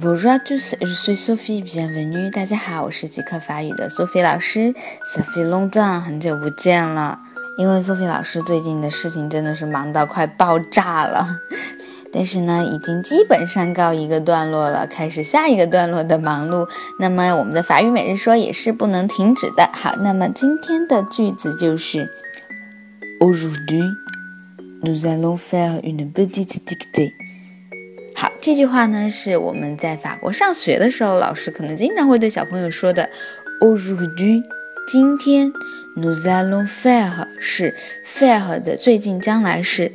Bonjour à tous, je suis Sophie, bienvenue. 大家好，我是即刻法语的 Sophie 老师。Sophie long time，很久不见了。因为 Sophie 老师最近的事情真的是忙到快爆炸了，但是呢，已经基本上告一个段落了，开始下一个段落的忙碌。那么我们的法语每日说也是不能停止的。好，那么今天的句子就是 Aujourd'hui, nous allons faire une petite dictée. 好，这句话呢是我们在法国上学的时候，老师可能经常会对小朋友说的。Aujourd'hui，今天，nous allons faire 是 faire 的最近将来式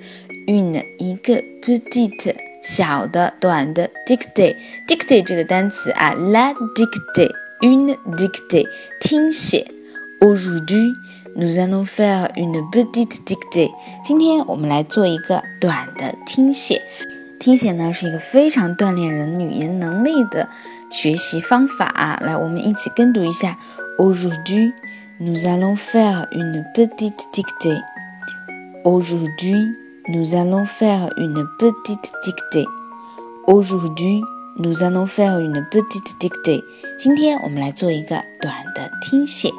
，une 一个 petite 小的短的 dictée，dictée 这个单词啊，la dictée，une dictée 听写，aujourd'hui。Nous allons faire une petite dictée。今天我们来做一个短的听写。听写呢是一个非常锻炼人语言能力的学习方法。来，我们一起跟读一下：Aujourd'hui, nous allons faire une petite dictée. Aujourd'hui, nous allons faire une petite dictée. Aujourd'hui, nous allons faire une petite dictée. 今天我们来做一个短的听写。